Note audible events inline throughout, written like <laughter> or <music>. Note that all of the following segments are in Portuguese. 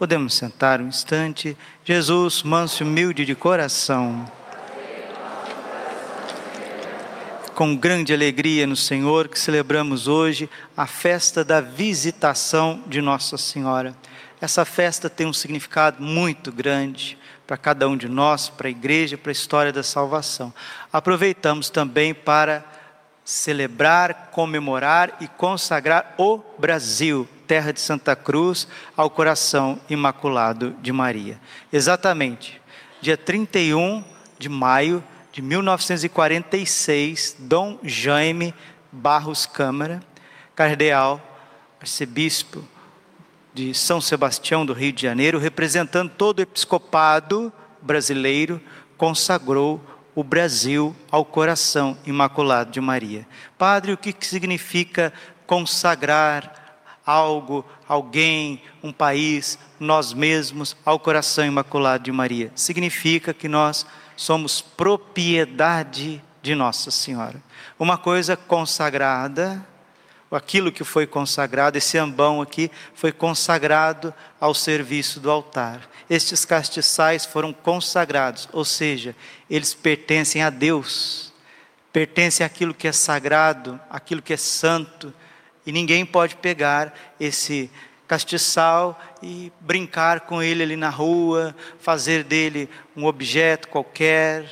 Podemos sentar um instante. Jesus, manso e humilde de coração. Com grande alegria no Senhor que celebramos hoje a festa da visitação de Nossa Senhora. Essa festa tem um significado muito grande para cada um de nós, para a igreja, para a história da salvação. Aproveitamos também para celebrar, comemorar e consagrar o Brasil, terra de Santa Cruz, ao coração imaculado de Maria. Exatamente, dia 31 de maio de 1946, Dom Jaime Barros Câmara, cardeal, arcebispo de São Sebastião do Rio de Janeiro, representando todo o episcopado brasileiro, consagrou o Brasil ao coração imaculado de Maria. Padre, o que significa consagrar algo, alguém, um país, nós mesmos ao coração imaculado de Maria? Significa que nós somos propriedade de Nossa Senhora. Uma coisa consagrada, aquilo que foi consagrado, esse ambão aqui, foi consagrado ao serviço do altar. Estes castiçais foram consagrados, ou seja, eles pertencem a Deus, pertencem àquilo que é sagrado, aquilo que é santo, e ninguém pode pegar esse castiçal e brincar com ele ali na rua, fazer dele um objeto qualquer.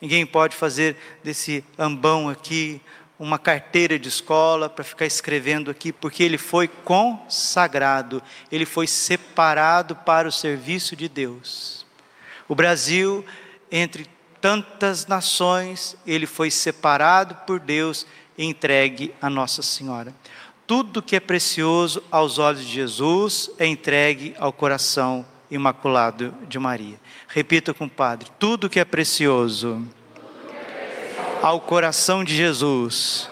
Ninguém pode fazer desse ambão aqui uma carteira de escola para ficar escrevendo aqui, porque ele foi consagrado, ele foi separado para o serviço de Deus. O Brasil, entre tantas nações, ele foi separado por Deus e entregue a Nossa Senhora. Tudo que é precioso aos olhos de Jesus é entregue ao coração imaculado de Maria. Repita com o Padre: tudo que é precioso ao coração de Jesus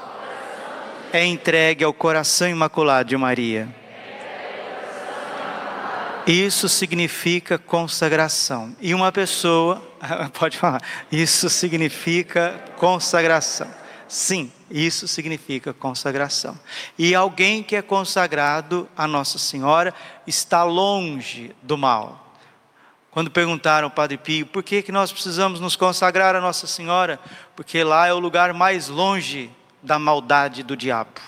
é entregue ao coração imaculado de Maria. Isso significa consagração. E uma pessoa, <laughs> pode falar, isso significa consagração. Sim, isso significa consagração. E alguém que é consagrado a Nossa Senhora está longe do mal. Quando perguntaram ao Padre Pio por que, que nós precisamos nos consagrar a Nossa Senhora, porque lá é o lugar mais longe da maldade do diabo.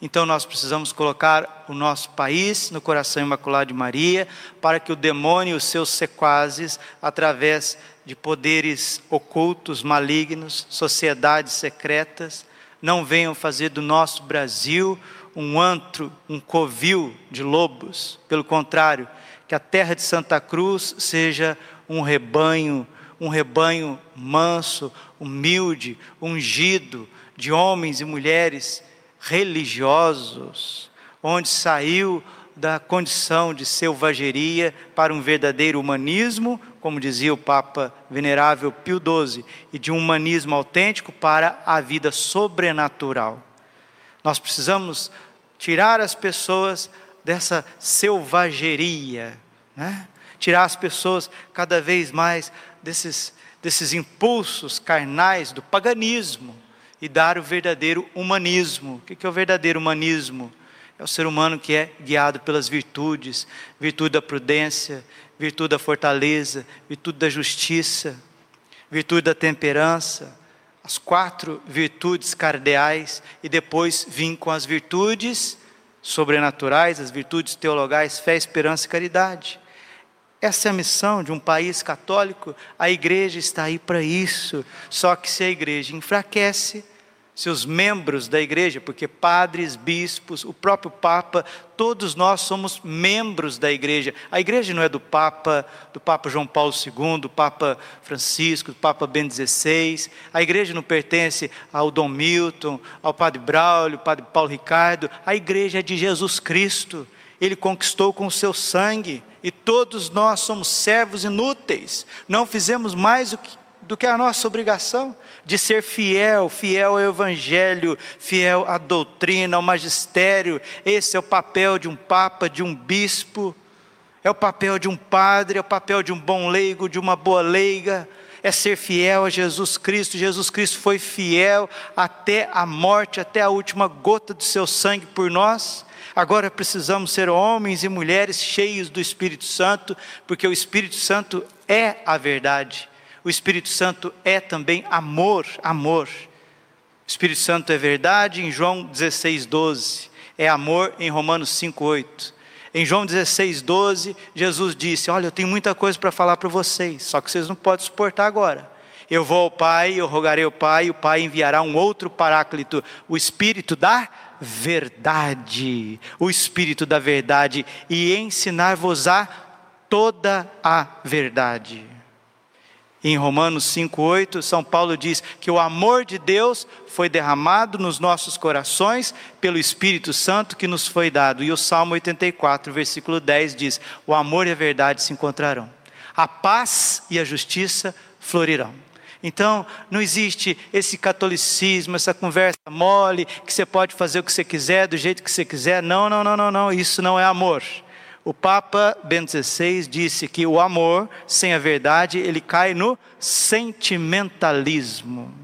Então nós precisamos colocar o nosso país no coração imaculado de Maria, para que o demônio e os seus sequazes, através de poderes ocultos, malignos, sociedades secretas, não venham fazer do nosso Brasil um antro, um covil de lobos. Pelo contrário, que a terra de Santa Cruz seja um rebanho, um rebanho manso, humilde, ungido de homens e mulheres religiosos, onde saiu da condição de selvageria para um verdadeiro humanismo, como dizia o Papa Venerável Pio XII, e de um humanismo autêntico para a vida sobrenatural. Nós precisamos tirar as pessoas dessa selvageria, né? tirar as pessoas cada vez mais desses, desses impulsos carnais do paganismo e dar o verdadeiro humanismo. O que é o verdadeiro humanismo? É o ser humano que é guiado pelas virtudes, virtude da prudência, virtude da fortaleza, virtude da justiça, virtude da temperança, as quatro virtudes cardeais, e depois vim com as virtudes sobrenaturais, as virtudes teologais, fé, esperança e caridade. Essa é a missão de um país católico, a igreja está aí para isso. Só que se a igreja enfraquece, seus membros da igreja, porque padres, bispos, o próprio Papa, todos nós somos membros da igreja. A igreja não é do Papa, do Papa João Paulo II, do Papa Francisco, do Papa Ben XVI. A igreja não pertence ao Dom Milton, ao Padre Braulio, ao Padre Paulo Ricardo. A igreja é de Jesus Cristo. Ele conquistou com o seu sangue, e todos nós somos servos inúteis, não fizemos mais do que, do que a nossa obrigação de ser fiel, fiel ao Evangelho, fiel à doutrina, ao magistério. Esse é o papel de um papa, de um bispo, é o papel de um padre, é o papel de um bom leigo, de uma boa leiga é ser fiel a Jesus Cristo. Jesus Cristo foi fiel até a morte, até a última gota do seu sangue por nós. Agora precisamos ser homens e mulheres cheios do Espírito Santo, porque o Espírito Santo é a verdade. O Espírito Santo é também amor, amor. O Espírito Santo é verdade em João 16, 12. É amor em Romanos 5, 8. Em João 16, 12, Jesus disse: Olha, eu tenho muita coisa para falar para vocês, só que vocês não podem suportar agora. Eu vou ao Pai, eu rogarei ao Pai, e o Pai enviará um outro paráclito, o Espírito da verdade. O Espírito da verdade, e ensinar-vos-á toda a verdade. Em Romanos 5,8, São Paulo diz que o amor de Deus foi derramado nos nossos corações pelo Espírito Santo que nos foi dado. E o Salmo 84, versículo 10 diz: O amor e a verdade se encontrarão, a paz e a justiça florirão. Então, não existe esse catolicismo, essa conversa mole, que você pode fazer o que você quiser, do jeito que você quiser. Não, não, não, não, não. Isso não é amor. O Papa Bento XVI disse que o amor sem a verdade ele cai no sentimentalismo.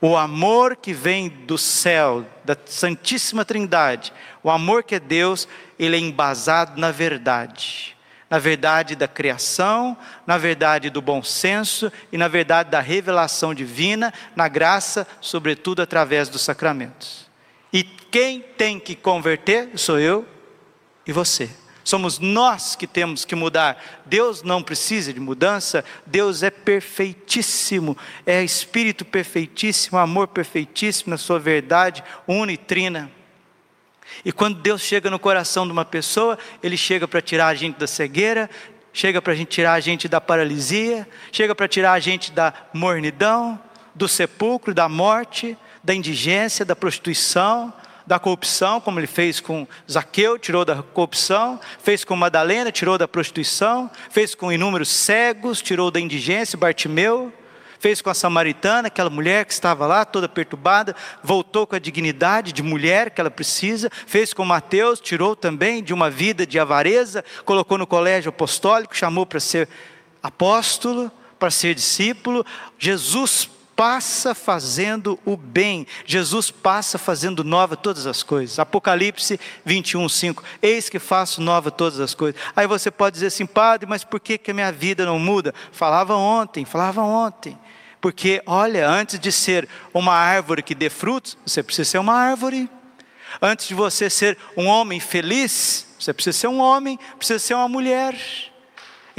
O amor que vem do céu, da Santíssima Trindade, o amor que é Deus, ele é embasado na verdade. Na verdade da criação, na verdade do bom senso e na verdade da revelação divina, na graça, sobretudo através dos sacramentos. E quem tem que converter sou eu e você. Somos nós que temos que mudar. Deus não precisa de mudança, Deus é perfeitíssimo, é espírito perfeitíssimo, amor perfeitíssimo na sua verdade unitrina. E quando Deus chega no coração de uma pessoa, Ele chega para tirar a gente da cegueira, chega para tirar a gente da paralisia, chega para tirar a gente da mornidão, do sepulcro, da morte, da indigência, da prostituição, da corrupção, como ele fez com Zaqueu, tirou da corrupção, fez com Madalena, tirou da prostituição, fez com inúmeros cegos, tirou da indigência, Bartimeu, fez com a samaritana, aquela mulher que estava lá toda perturbada, voltou com a dignidade de mulher que ela precisa, fez com Mateus, tirou também de uma vida de avareza, colocou no colégio apostólico, chamou para ser apóstolo, para ser discípulo. Jesus passa fazendo o bem, Jesus passa fazendo nova todas as coisas. Apocalipse 21, 5. Eis que faço nova todas as coisas. Aí você pode dizer assim, padre, mas por que, que a minha vida não muda? Falava ontem, falava ontem. Porque, olha, antes de ser uma árvore que dê frutos, você precisa ser uma árvore. Antes de você ser um homem feliz, você precisa ser um homem, precisa ser uma mulher.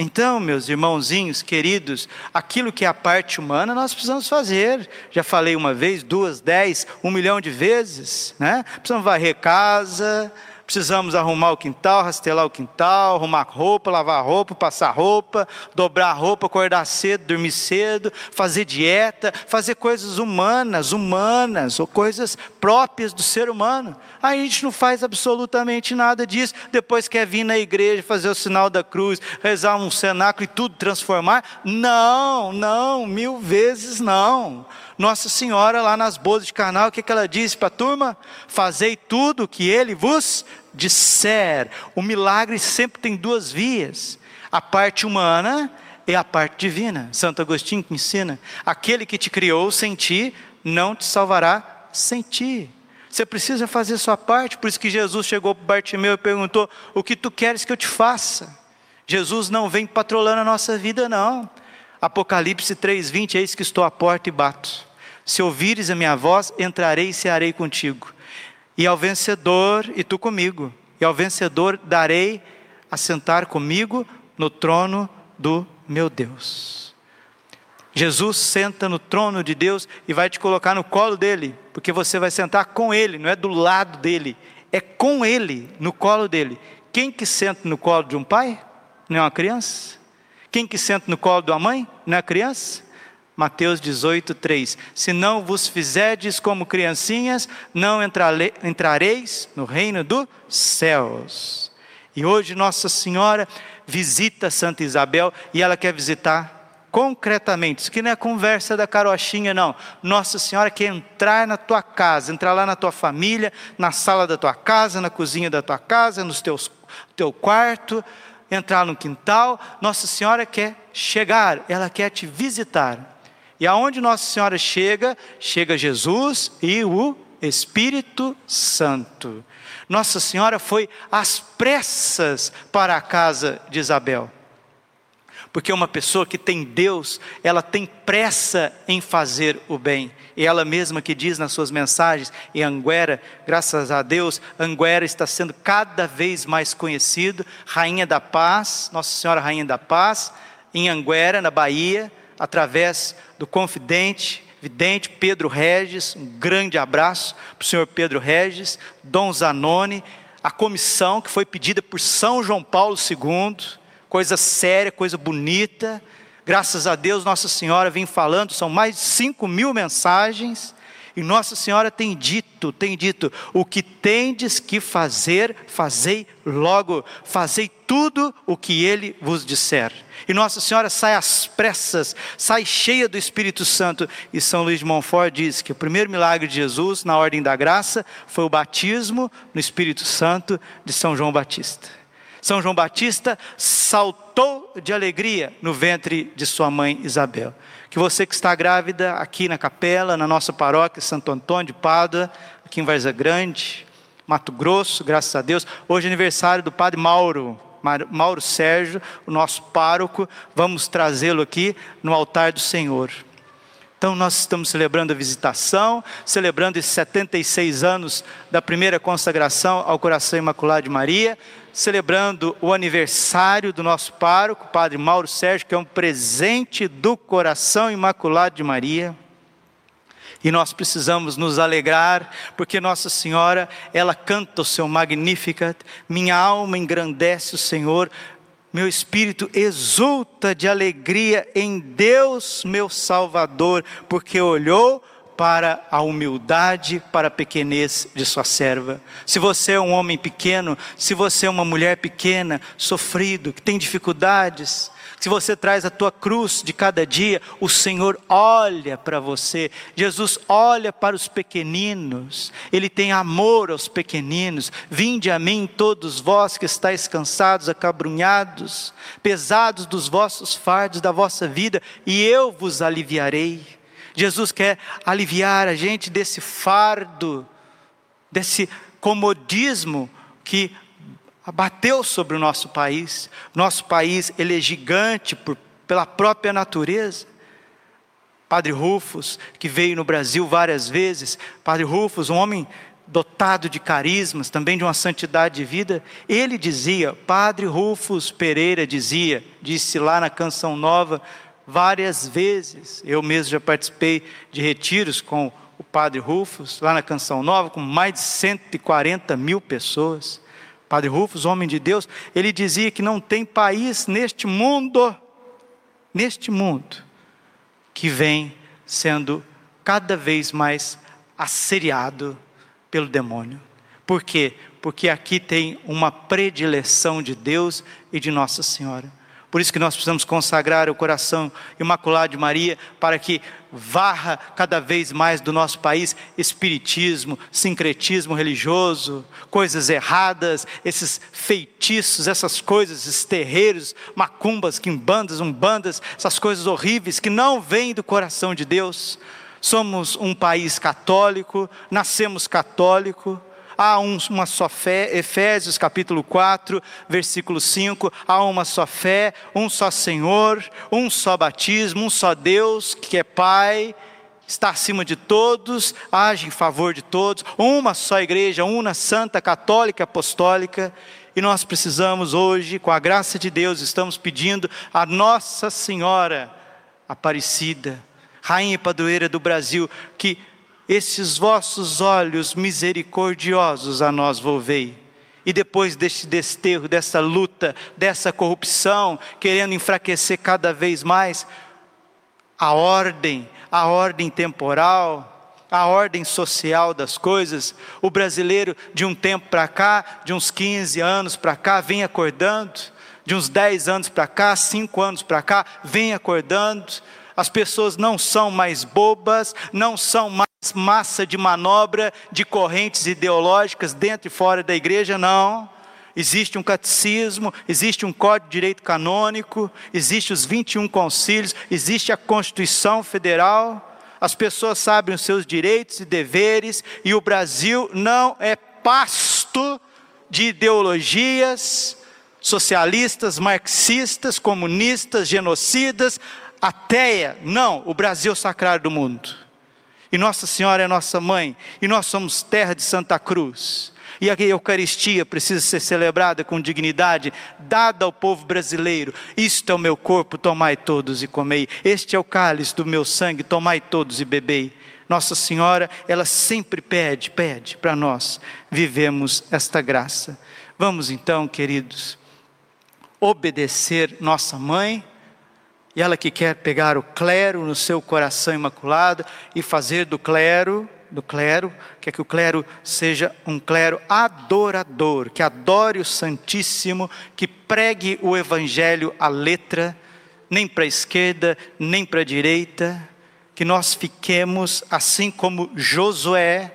Então, meus irmãozinhos queridos, aquilo que é a parte humana nós precisamos fazer. Já falei uma vez, duas, dez, um milhão de vezes, né? Precisamos varrer casa, Precisamos arrumar o quintal, rastelar o quintal, arrumar roupa, lavar roupa, passar roupa, dobrar roupa, acordar cedo, dormir cedo, fazer dieta, fazer coisas humanas, humanas, ou coisas próprias do ser humano. Aí a gente não faz absolutamente nada disso. Depois quer vir na igreja, fazer o sinal da cruz, rezar um cenáculo e tudo transformar. Não, não, mil vezes não. Nossa Senhora, lá nas bodas de canal, o que, que ela disse para a turma? Fazei tudo o que ele vos disser. O milagre sempre tem duas vias: a parte humana e a parte divina. Santo Agostinho que ensina: aquele que te criou sem ti, não te salvará sem ti. Você precisa fazer sua parte, por isso que Jesus chegou para Bartimeu e perguntou: O que tu queres que eu te faça? Jesus não vem patrolando a nossa vida, não. Apocalipse 3,20: Eis que estou à porta e bato. Se ouvires a minha voz, entrarei e cearei contigo. E ao vencedor, e tu comigo, e ao vencedor darei a sentar comigo no trono do meu Deus. Jesus senta no trono de Deus e vai te colocar no colo dele, porque você vai sentar com ele, não é do lado dele, é com ele, no colo dele. Quem que senta no colo de um pai? Não é uma criança? Quem que senta no colo de uma mãe? Não é criança? Mateus 18, 3. Se não vos fizerdes como criancinhas, não entrareis no reino dos céus. E hoje Nossa Senhora visita Santa Isabel e ela quer visitar concretamente. Isso aqui não é conversa da carochinha, não. Nossa Senhora quer entrar na tua casa, entrar lá na tua família, na sala da tua casa, na cozinha da tua casa, no teu quarto, entrar no quintal. Nossa Senhora quer chegar, ela quer te visitar. E aonde Nossa Senhora chega, chega Jesus e o Espírito Santo. Nossa Senhora foi às pressas para a casa de Isabel. Porque uma pessoa que tem Deus, ela tem pressa em fazer o bem. E ela mesma que diz nas suas mensagens, e Anguera, graças a Deus, Anguera está sendo cada vez mais conhecido, Rainha da Paz, Nossa Senhora Rainha da Paz, em Anguera, na Bahia, através do confidente, vidente Pedro Regis, um grande abraço para o senhor Pedro Regis, Dom Zanoni, a comissão que foi pedida por São João Paulo II, coisa séria, coisa bonita. Graças a Deus, Nossa Senhora vem falando, são mais de 5 mil mensagens, e Nossa Senhora tem dito, tem dito: o que tendes que fazer, fazei logo, fazei tudo o que Ele vos disser. E Nossa Senhora sai às pressas, sai cheia do Espírito Santo. E São Luís de Montfort diz que o primeiro milagre de Jesus, na ordem da graça, foi o batismo no Espírito Santo de São João Batista. São João Batista saltou de alegria no ventre de sua mãe Isabel. Que você que está grávida aqui na capela, na nossa paróquia Santo Antônio de Pádua, aqui em Varza Grande, Mato Grosso, graças a Deus. Hoje é aniversário do Padre Mauro, Mauro Sérgio, o nosso pároco. Vamos trazê-lo aqui no altar do Senhor. Então, nós estamos celebrando a visitação, celebrando esses 76 anos da primeira consagração ao coração imaculado de Maria, celebrando o aniversário do nosso pároco, Padre Mauro Sérgio, que é um presente do coração imaculado de Maria. E nós precisamos nos alegrar, porque Nossa Senhora, ela canta o seu Magnificat, minha alma engrandece o Senhor, meu espírito exulta de alegria em Deus, meu Salvador, porque olhou para a humildade, para a pequenez de sua serva. Se você é um homem pequeno, se você é uma mulher pequena, sofrido, que tem dificuldades, se você traz a tua cruz de cada dia, o Senhor olha para você. Jesus olha para os pequeninos. Ele tem amor aos pequeninos. Vinde a mim todos vós que estáis cansados, acabrunhados, pesados dos vossos fardos da vossa vida, e eu vos aliviarei. Jesus quer aliviar a gente desse fardo, desse comodismo que abateu sobre o nosso país. Nosso país, ele é gigante por, pela própria natureza. Padre Rufus, que veio no Brasil várias vezes, Padre Rufus, um homem dotado de carismas, também de uma santidade de vida, ele dizia, Padre Rufus Pereira dizia, disse lá na Canção Nova, várias vezes, eu mesmo já participei de retiros com o Padre Rufus, lá na Canção Nova, com mais de 140 mil pessoas. Padre Rufus, homem de Deus, ele dizia que não tem país neste mundo, neste mundo, que vem sendo cada vez mais assediado pelo demônio. Por quê? Porque aqui tem uma predileção de Deus e de Nossa Senhora. Por isso que nós precisamos consagrar o coração imaculado de Maria para que varra cada vez mais do nosso país espiritismo, sincretismo religioso, coisas erradas, esses feitiços, essas coisas, esses terreiros, macumbas, quimbandas, umbandas, essas coisas horríveis que não vêm do coração de Deus. Somos um país católico, nascemos católico, há uma só fé, Efésios capítulo 4, versículo 5, há uma só fé, um só Senhor, um só batismo, um só Deus que é Pai, está acima de todos, age em favor de todos, uma só igreja, una santa, católica, apostólica, e nós precisamos hoje, com a graça de Deus, estamos pedindo a Nossa Senhora Aparecida, Rainha Padroeira do Brasil, que esses vossos olhos misericordiosos a nós volvei. E depois deste desterro, dessa luta, dessa corrupção, querendo enfraquecer cada vez mais a ordem, a ordem temporal, a ordem social das coisas. O brasileiro, de um tempo para cá, de uns 15 anos para cá, vem acordando. De uns 10 anos para cá, 5 anos para cá, vem acordando. As pessoas não são mais bobas, não são mais massa de manobra de correntes ideológicas dentro e fora da igreja, não. Existe um catecismo, existe um código de direito canônico, existe os 21 concílios, existe a Constituição Federal as pessoas sabem os seus direitos e deveres, e o Brasil não é pasto de ideologias socialistas, marxistas, comunistas, genocidas, ateia. Não, o Brasil é o sacrário do mundo. E Nossa Senhora é nossa mãe, e nós somos terra de Santa Cruz. E a Eucaristia precisa ser celebrada com dignidade, dada ao povo brasileiro. Isto é o meu corpo, tomai todos e comei. Este é o cálice do meu sangue, tomai todos e bebei. Nossa Senhora, ela sempre pede, pede para nós vivemos esta graça. Vamos então, queridos, obedecer nossa mãe, e ela que quer pegar o clero no seu coração imaculado e fazer do clero do clero, quer é que o clero seja um clero adorador, que adore o Santíssimo, que pregue o Evangelho à letra, nem para a esquerda, nem para a direita, que nós fiquemos assim como Josué,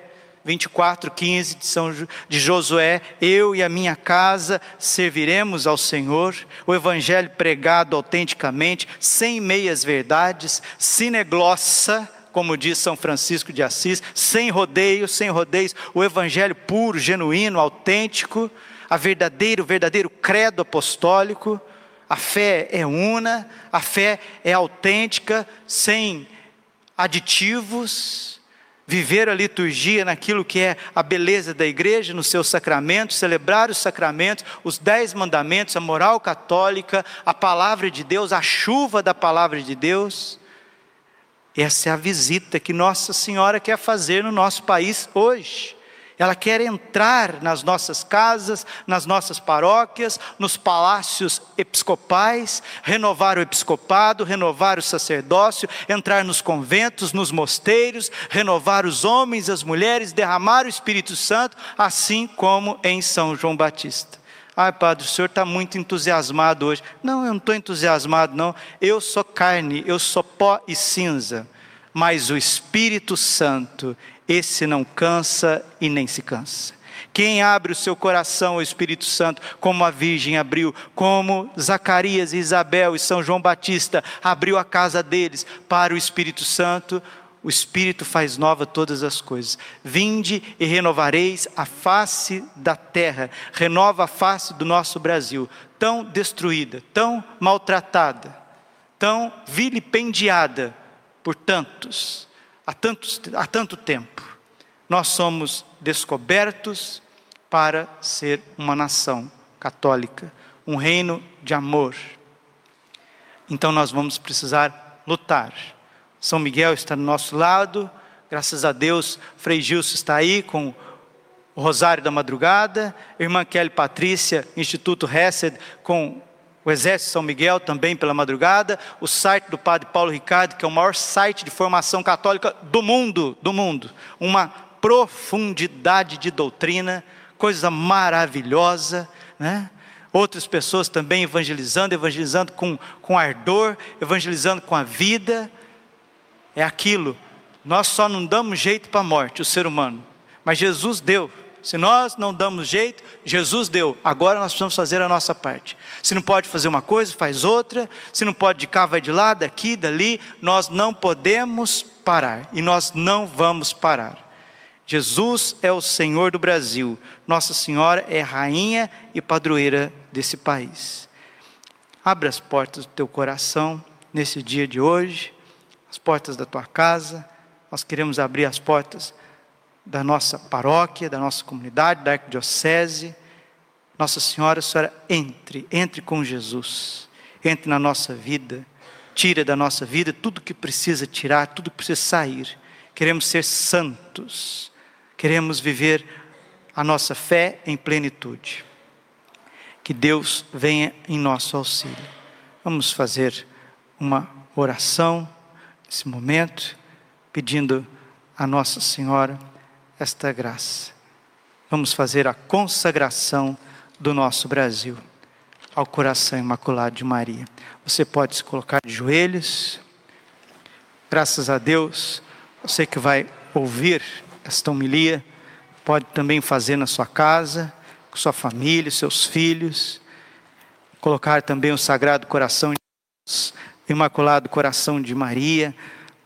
24, 15 de, São, de Josué, eu e a minha casa serviremos ao Senhor, o Evangelho pregado autenticamente, sem meias verdades, sineglossa, como diz São Francisco de Assis, sem rodeios, sem rodeios, o evangelho puro, genuíno, autêntico, a verdadeiro, verdadeiro credo apostólico. A fé é una, a fé é autêntica, sem aditivos. Viver a liturgia naquilo que é a beleza da igreja, nos seus sacramentos, celebrar os sacramentos, os dez mandamentos, a moral católica, a palavra de Deus, a chuva da palavra de Deus. Essa é a visita que Nossa Senhora quer fazer no nosso país hoje. Ela quer entrar nas nossas casas, nas nossas paróquias, nos palácios episcopais, renovar o episcopado, renovar o sacerdócio, entrar nos conventos, nos mosteiros, renovar os homens, as mulheres, derramar o Espírito Santo, assim como em São João Batista. Ai, padre, o senhor está muito entusiasmado hoje. Não, eu não estou entusiasmado, não. Eu sou carne, eu sou pó e cinza. Mas o Espírito Santo, esse não cansa e nem se cansa. Quem abre o seu coração ao Espírito Santo, como a Virgem abriu, como Zacarias e Isabel e São João Batista abriu a casa deles para o Espírito Santo, o Espírito faz nova todas as coisas. Vinde e renovareis a face da terra, renova a face do nosso Brasil, tão destruída, tão maltratada, tão vilipendiada por tantos, há, tantos, há tanto tempo. Nós somos descobertos para ser uma nação católica, um reino de amor. Então nós vamos precisar lutar são Miguel está do nosso lado, graças a Deus, Frei Gilson está aí com o Rosário da Madrugada, irmã Kelly Patrícia, Instituto Hesed, com o Exército São Miguel também pela madrugada, o site do Padre Paulo Ricardo, que é o maior site de formação católica do mundo, do mundo, uma profundidade de doutrina, coisa maravilhosa, né? Outras pessoas também evangelizando, evangelizando com, com ardor, evangelizando com a vida, é aquilo. Nós só não damos jeito para a morte, o ser humano. Mas Jesus deu. Se nós não damos jeito, Jesus deu. Agora nós precisamos fazer a nossa parte. Se não pode fazer uma coisa, faz outra. Se não pode de cá, vai de lá, daqui, dali. Nós não podemos parar. E nós não vamos parar. Jesus é o Senhor do Brasil. Nossa Senhora é rainha e padroeira desse país. Abra as portas do teu coração nesse dia de hoje as portas da tua casa, nós queremos abrir as portas da nossa paróquia, da nossa comunidade, da arquidiocese. Nossa Senhora, a Senhora entre, entre com Jesus, entre na nossa vida, tira da nossa vida tudo que precisa tirar, tudo que precisa sair. Queremos ser santos, queremos viver a nossa fé em plenitude. Que Deus venha em nosso auxílio. Vamos fazer uma oração nesse momento, pedindo a Nossa Senhora esta graça. Vamos fazer a consagração do nosso Brasil ao coração imaculado de Maria. Você pode se colocar de joelhos. Graças a Deus, você que vai ouvir esta homilia, pode também fazer na sua casa, com sua família, seus filhos. Colocar também o Sagrado Coração de Jesus, o Imaculado Coração de Maria,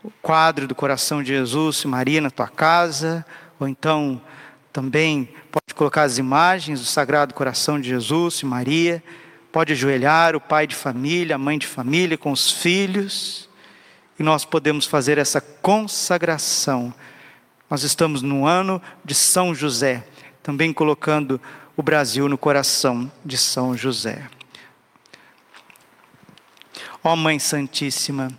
o quadro do Coração de Jesus e Maria na tua casa, ou então também pode colocar as imagens do Sagrado Coração de Jesus e Maria, pode ajoelhar o pai de família, a mãe de família com os filhos, e nós podemos fazer essa consagração. Nós estamos no ano de São José, também colocando o Brasil no coração de São José. Ó Mãe Santíssima,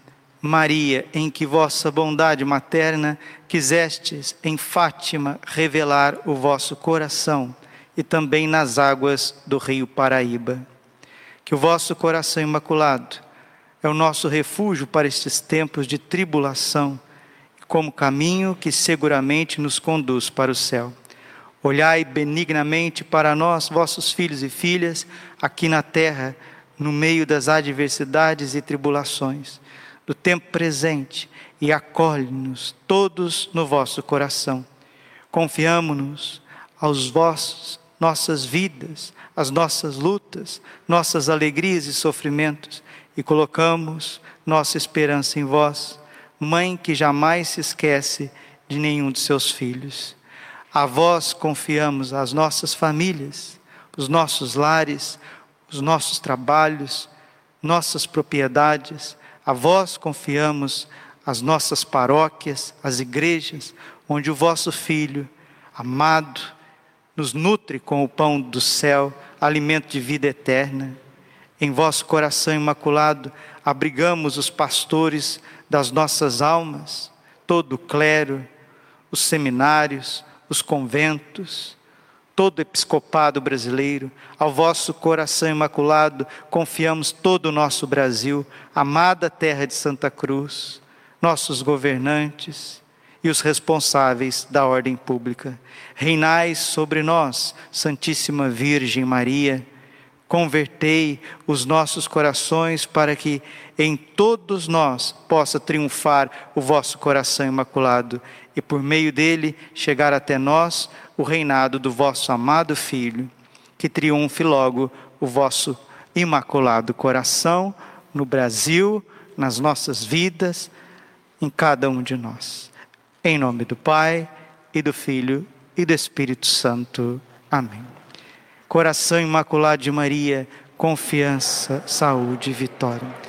Maria, em que vossa bondade materna quisestes em Fátima revelar o vosso coração e também nas águas do rio Paraíba. Que o vosso coração imaculado é o nosso refúgio para estes tempos de tribulação, como caminho que seguramente nos conduz para o céu. Olhai benignamente para nós, vossos filhos e filhas, aqui na terra, no meio das adversidades e tribulações do tempo presente e acolhe-nos todos no vosso coração. Confiamo-nos aos vossos, nossas vidas, as nossas lutas, nossas alegrias e sofrimentos e colocamos nossa esperança em vós, mãe que jamais se esquece de nenhum de seus filhos. A vós confiamos as nossas famílias, os nossos lares, os nossos trabalhos, nossas propriedades, a vós confiamos as nossas paróquias, as igrejas, onde o vosso Filho, amado, nos nutre com o pão do céu, alimento de vida eterna. Em vosso coração imaculado, abrigamos os pastores das nossas almas, todo o clero, os seminários, os conventos, todo o episcopado brasileiro, ao vosso coração imaculado, confiamos todo o nosso Brasil, amada terra de Santa Cruz, nossos governantes e os responsáveis da ordem pública. Reinais sobre nós, Santíssima Virgem Maria, convertei os nossos corações para que em todos nós possa triunfar o vosso coração imaculado e por meio dele chegar até nós o reinado do vosso amado Filho, que triunfe logo o vosso imaculado coração no Brasil, nas nossas vidas, em cada um de nós. Em nome do Pai, e do Filho, e do Espírito Santo. Amém. Coração imaculado de Maria, confiança, saúde e vitória.